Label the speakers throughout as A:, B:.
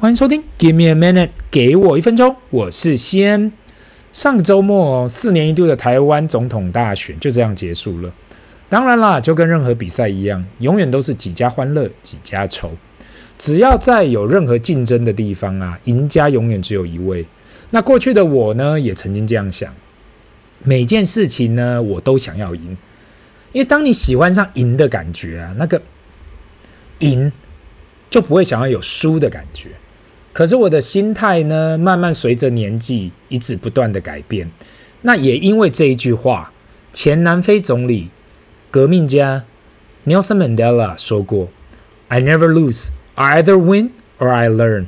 A: 欢迎收听，Give me a minute，给我一分钟，我是西恩。上周末，四年一度的台湾总统大选就这样结束了。当然啦，就跟任何比赛一样，永远都是几家欢乐几家愁。只要在有任何竞争的地方啊，赢家永远只有一位。那过去的我呢，也曾经这样想，每件事情呢，我都想要赢，因为当你喜欢上赢的感觉啊，那个赢就不会想要有输的感觉。可是我的心态呢，慢慢随着年纪一直不断的改变。那也因为这一句话，前南非总理、革命家 Nelson Mandela 说过：“I never lose, I either win or I learn。”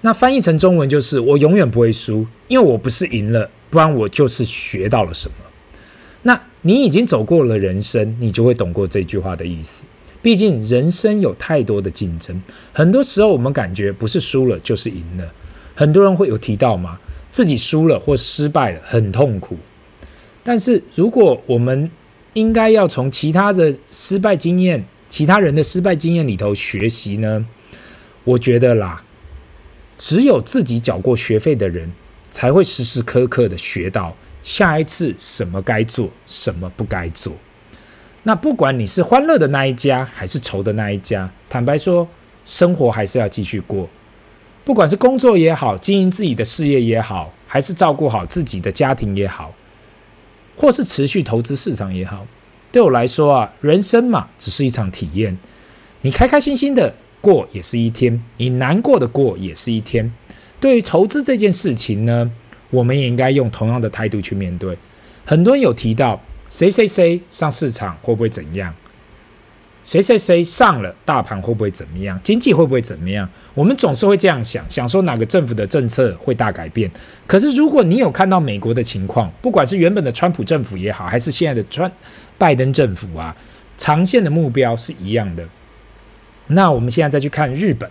A: 那翻译成中文就是：我永远不会输，因为我不是赢了，不然我就是学到了什么。那你已经走过了人生，你就会懂过这句话的意思。毕竟人生有太多的竞争，很多时候我们感觉不是输了就是赢了。很多人会有提到嘛，自己输了或失败了，很痛苦。但是如果我们应该要从其他的失败经验、其他人的失败经验里头学习呢？我觉得啦，只有自己缴过学费的人，才会时时刻刻的学到下一次什么该做，什么不该做。那不管你是欢乐的那一家，还是愁的那一家，坦白说，生活还是要继续过。不管是工作也好，经营自己的事业也好，还是照顾好自己的家庭也好，或是持续投资市场也好，对我来说啊，人生嘛，只是一场体验。你开开心心的过也是一天，你难过的过也是一天。对于投资这件事情呢，我们也应该用同样的态度去面对。很多人有提到。谁谁谁上市场会不会怎样？谁谁谁上了大盘会不会怎么样？经济会不会怎么样？我们总是会这样想，想说哪个政府的政策会大改变。可是如果你有看到美国的情况，不管是原本的川普政府也好，还是现在的川拜登政府啊，长线的目标是一样的。那我们现在再去看日本。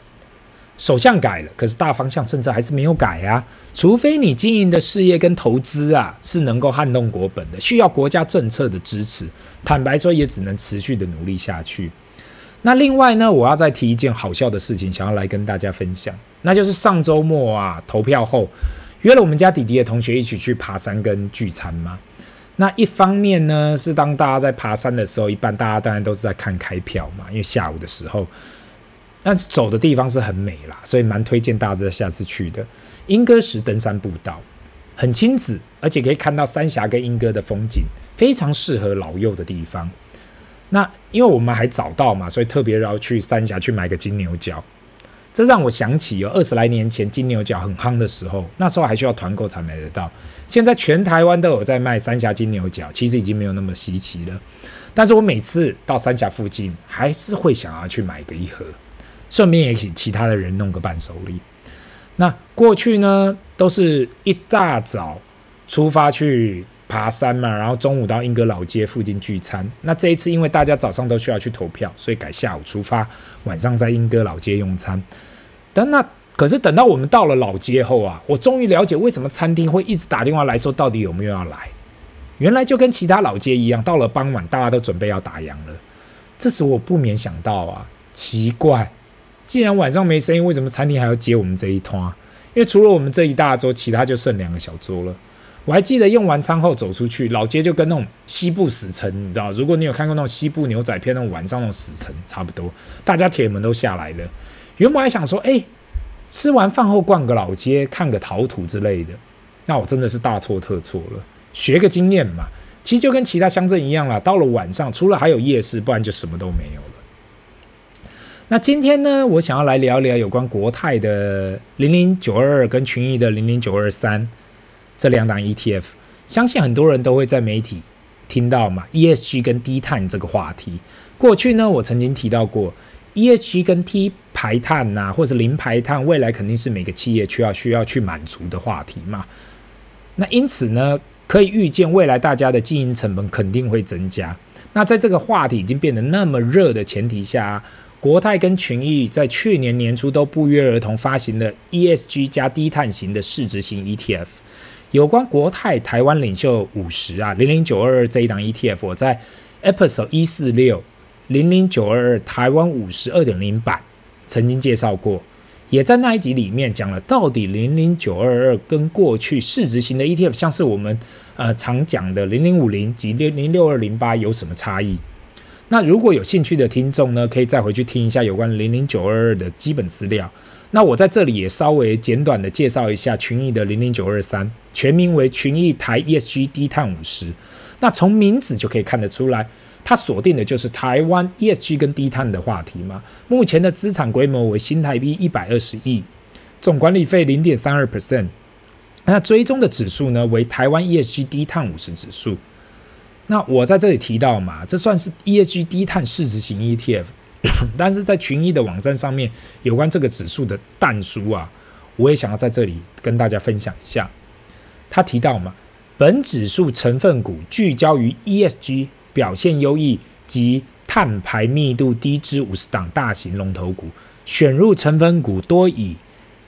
A: 首相改了，可是大方向政策还是没有改啊。除非你经营的事业跟投资啊是能够撼动国本的，需要国家政策的支持。坦白说，也只能持续的努力下去。那另外呢，我要再提一件好笑的事情，想要来跟大家分享，那就是上周末啊，投票后约了我们家弟弟的同学一起去爬山跟聚餐嘛。那一方面呢，是当大家在爬山的时候，一般大家当然都是在看开票嘛，因为下午的时候。但是走的地方是很美啦，所以蛮推荐大家下次去的。莺歌石登山步道很亲子，而且可以看到三峡跟莺歌的风景，非常适合老幼的地方。那因为我们还早到嘛，所以特别要去三峡去买个金牛角。这让我想起有二十来年前金牛角很夯的时候，那时候还需要团购才买得到。现在全台湾都有在卖三峡金牛角，其实已经没有那么稀奇了。但是我每次到三峡附近，还是会想要去买个一盒。顺便也请其他的人弄个伴手礼。那过去呢，都是一大早出发去爬山嘛，然后中午到英歌老街附近聚餐。那这一次因为大家早上都需要去投票，所以改下午出发，晚上在英歌老街用餐。但那可是等到我们到了老街后啊，我终于了解为什么餐厅会一直打电话来说到底有没有要来。原来就跟其他老街一样，到了傍晚大家都准备要打烊了。这时我不免想到啊，奇怪。既然晚上没生意，为什么餐厅还要接我们这一摊？因为除了我们这一大桌，其他就剩两个小桌了。我还记得用完餐后走出去，老街就跟那种西部死城，你知道？如果你有看过那种西部牛仔片，那种晚上那种死城差不多，大家铁门都下来了。原本还想说，哎，吃完饭后逛个老街，看个陶土之类的。那我真的是大错特错了，学个经验嘛。其实就跟其他乡镇一样啦，到了晚上，除了还有夜市，不然就什么都没有。那今天呢，我想要来聊聊有关国泰的零零九二二跟群益的零零九二三这两档 ETF。相信很多人都会在媒体听到嘛，ESG 跟低碳这个话题。过去呢，我曾经提到过，ESG 跟低排碳呐、啊，或是零排碳，未来肯定是每个企业需要需要去满足的话题嘛。那因此呢，可以预见未来大家的经营成本肯定会增加。那在这个话题已经变得那么热的前提下，国泰跟群益在去年年初都不约而同发行了 ESG 加低碳型的市值型 ETF。有关国泰台湾领袖五十啊，零零九二二这一档 ETF，我在 Episode 一四六零零九二二台湾五十二点零版曾经介绍过。也在那一集里面讲了，到底零零九二二跟过去市值型的 ETF，像是我们呃常讲的零零五零及零零六二零八有什么差异？那如果有兴趣的听众呢，可以再回去听一下有关零零九二二的基本资料。那我在这里也稍微简短的介绍一下群益的零零九二三，全名为群益台 ESG 低碳五十。那从名字就可以看得出来，它锁定的就是台湾 ESG 跟低碳的话题嘛。目前的资产规模为新台币一百二十亿，总管理费零点三二 percent。那追踪的指数呢为台湾 ESG 低碳五十指数。那我在这里提到嘛，这算是 ESG 低碳市值型 ETF，但是在群益的网站上面有关这个指数的但书啊，我也想要在这里跟大家分享一下。他提到嘛，本指数成分股聚焦于 ESG 表现优异及碳排密度低之五十档大型龙头股，选入成分股多以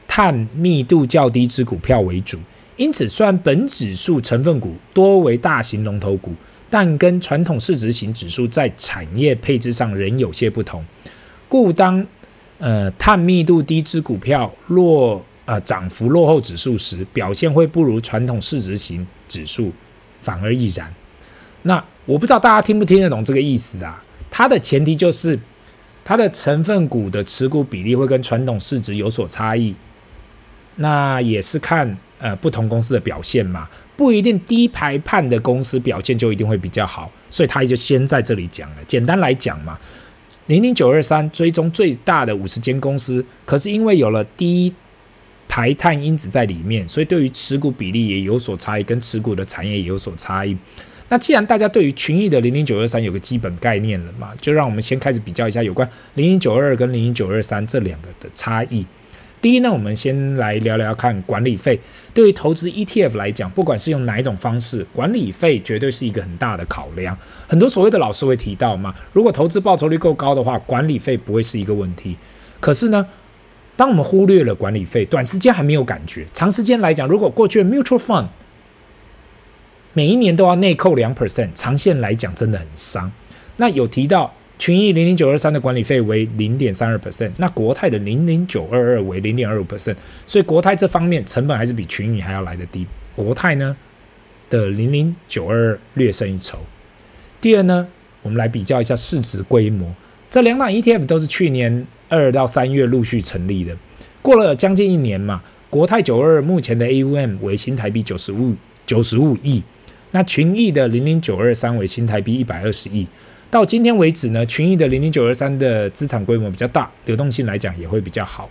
A: 碳密度较低之股票为主，因此虽然本指数成分股多为大型龙头股。但跟传统市值型指数在产业配置上仍有些不同，故当呃碳密度低之股票落呃涨幅落后指数时，表现会不如传统市值型指数，反而亦然。那我不知道大家听不听得懂这个意思啊？它的前提就是它的成分股的持股比例会跟传统市值有所差异，那也是看。呃，不同公司的表现嘛，不一定低排碳的公司表现就一定会比较好，所以他也就先在这里讲了。简单来讲嘛，零零九二三追踪最大的五十间公司，可是因为有了低排碳因子在里面，所以对于持股比例也有所差异，跟持股的产业也有所差异。那既然大家对于群益的零零九二三有个基本概念了嘛，就让我们先开始比较一下有关零零九二跟零零九二三这两个的差异。第一呢，我们先来聊聊看管理费。对于投资 ETF 来讲，不管是用哪一种方式，管理费绝对是一个很大的考量。很多所谓的老师会提到嘛，如果投资报酬率够高的话，管理费不会是一个问题。可是呢，当我们忽略了管理费，短时间还没有感觉，长时间来讲，如果过去的 mutual fund 每一年都要内扣两 percent，长线来讲真的很伤。那有提到。群益零零九二三的管理费为零点三二 percent，那国泰的零零九二二为零点二五 percent，所以国泰这方面成本还是比群益还要来得低。国泰呢的零零九二二略胜一筹。第二呢，我们来比较一下市值规模，这两档 ETF 都是去年二到三月陆续成立的，过了将近一年嘛，国泰九二二目前的 AUM 为新台币九十五九十五亿，那群益的零零九二三为新台币一百二十亿。到今天为止呢，群益的零零九二三的资产规模比较大，流动性来讲也会比较好。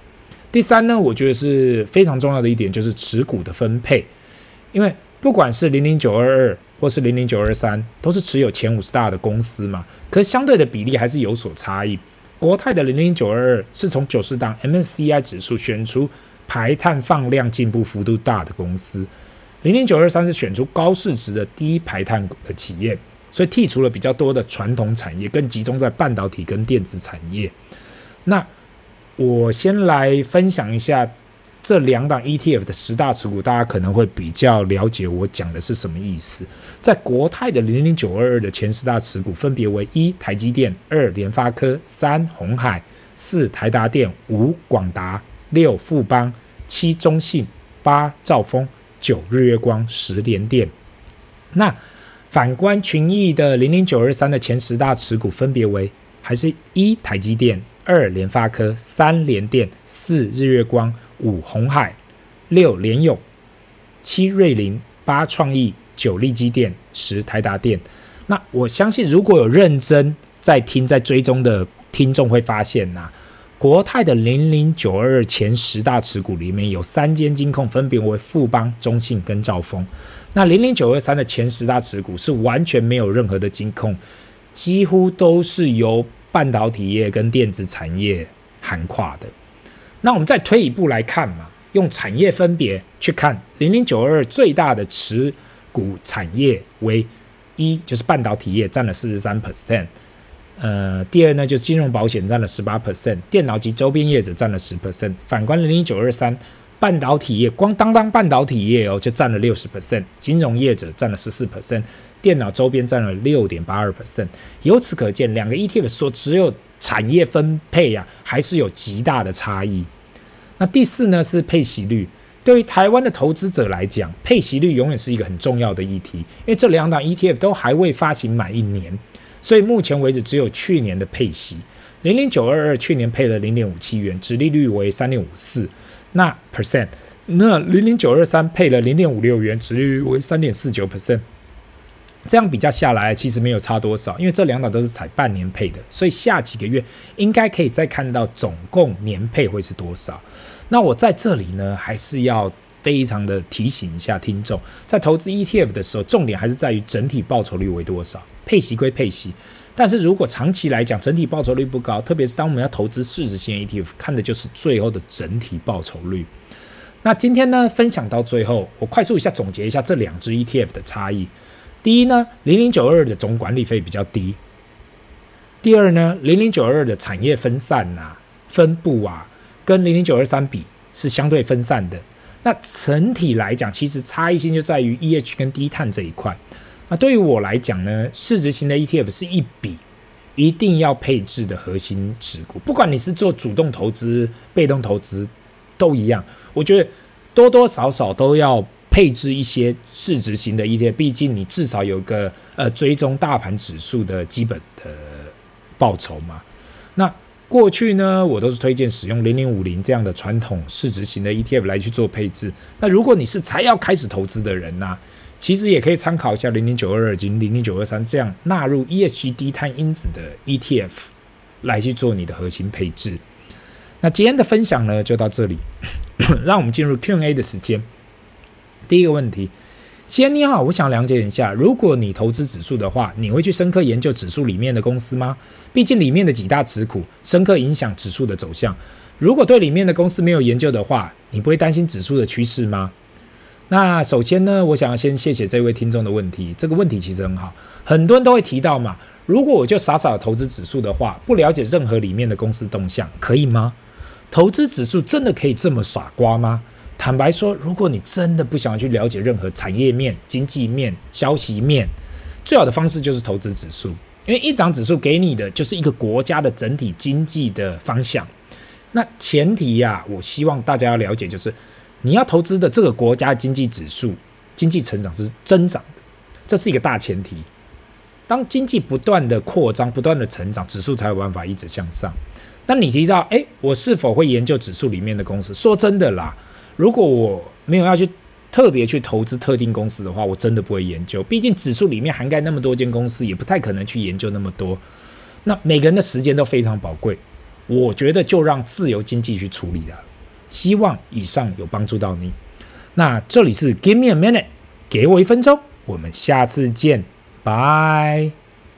A: 第三呢，我觉得是非常重要的一点，就是持股的分配，因为不管是零零九二二或是零零九二三，都是持有前五十大的公司嘛，可相对的比例还是有所差异。国泰的零零九二二是从九十档 MSCI 指数选出排碳放量进步幅度大的公司，零零九二三是选出高市值的低排碳的企业。所以剔除了比较多的传统产业，更集中在半导体跟电子产业。那我先来分享一下这两档 ETF 的十大持股，大家可能会比较了解我讲的是什么意思。在国泰的零零九二二的前十大持股分别为：一台积电、二联发科、三鸿海、四台达电、五广达、六富邦、七中信、八兆丰、九日月光、十联电。那反观群益的零零九二三的前十大持股分别为：还是一台积电、二联发科、三联电、四日月光、五鸿海、六联咏、七瑞麟、八创意、九力积电、十台达电。那我相信，如果有认真在听、在追踪的听众会发现呐、国泰的零零九二二前十大持股里面有三间金控，分别为富邦、中信跟兆丰。那零零九二三的前十大持股是完全没有任何的金控，几乎都是由半导体业跟电子产业涵跨的。那我们再推一步来看嘛，用产业分别去看零零九二二最大的持股产业为一，就是半导体业占了四十三 percent，呃，第二呢就是金融保险占了十八 percent，电脑及周边业者占了十 percent。反观零零九二三。半导体业光当当半导体业哦，就占了六十 percent，金融业者占了十四 percent，电脑周边占了六点八二 percent。由此可见，两个 ETF 所持有产业分配啊，还是有极大的差异。那第四呢是配息率。对于台湾的投资者来讲，配息率永远是一个很重要的议题，因为这两档 ETF 都还未发行满一年，所以目前为止只有去年的配息，零零九二二去年配了零点五七元，殖利率为三点五四，那 percent，那零零九二三配了零点五六元，值率为三点四九 percent，这样比较下来其实没有差多少，因为这两档都是采半年配的，所以下几个月应该可以再看到总共年配会是多少。那我在这里呢，还是要非常的提醒一下听众，在投资 ETF 的时候，重点还是在于整体报酬率为多少。配息归配息，但是如果长期来讲，整体报酬率不高，特别是当我们要投资市值型 ETF，看的就是最后的整体报酬率。那今天呢，分享到最后，我快速一下总结一下这两支 ETF 的差异。第一呢，零零九二的总管理费比较低。第二呢，零零九二的产业分散啊，分布啊。跟零零九二三比是相对分散的，那整体来讲，其实差异性就在于 EH 跟低碳这一块。那对于我来讲呢，市值型的 ETF 是一笔一定要配置的核心持股，不管你是做主动投资、被动投资都一样。我觉得多多少少都要配置一些市值型的 ETF，毕竟你至少有个呃追踪大盘指数的基本的报酬嘛。那过去呢，我都是推荐使用零零五零这样的传统市值型的 ETF 来去做配置。那如果你是才要开始投资的人呢、其实也可以参考一下零零九二二及零零九二三这样纳入 ESG 低碳因子的 ETF 来去做你的核心配置。那今天的分享呢，就到这里，让我们进入 Q&A 的时间。第一个问题。先你好，我想了解一下，如果你投资指数的话，你会去深刻研究指数里面的公司吗？毕竟里面的几大持股深刻影响指数的走向。如果对里面的公司没有研究的话，你不会担心指数的趋势吗？那首先呢，我想要先谢谢这位听众的问题。这个问题其实很好，很多人都会提到嘛。如果我就傻傻的投资指数的话，不了解任何里面的公司动向，可以吗？投资指数真的可以这么傻瓜吗？坦白说，如果你真的不想要去了解任何产业面、经济面、消息面，最好的方式就是投资指数，因为一档指数给你的就是一个国家的整体经济的方向。那前提呀、我希望大家要了解，就是你要投资的这个国家经济指数，经济成长是增长的，这是一个大前提。当经济不断的扩张、不断的成长，指数才有办法一直向上。那你提到，诶，我是否会研究指数里面的公司？说真的啦。如果我没有要去特别去投资特定公司的话，我真的不会研究。毕竟指数里面涵盖那么多间公司，也不太可能去研究那么多。那每个人的时间都非常宝贵，我觉得就让自由经济去处理了。希望以上有帮助到你。那这里是 Give me a minute，给我一分钟，我们下次见，拜。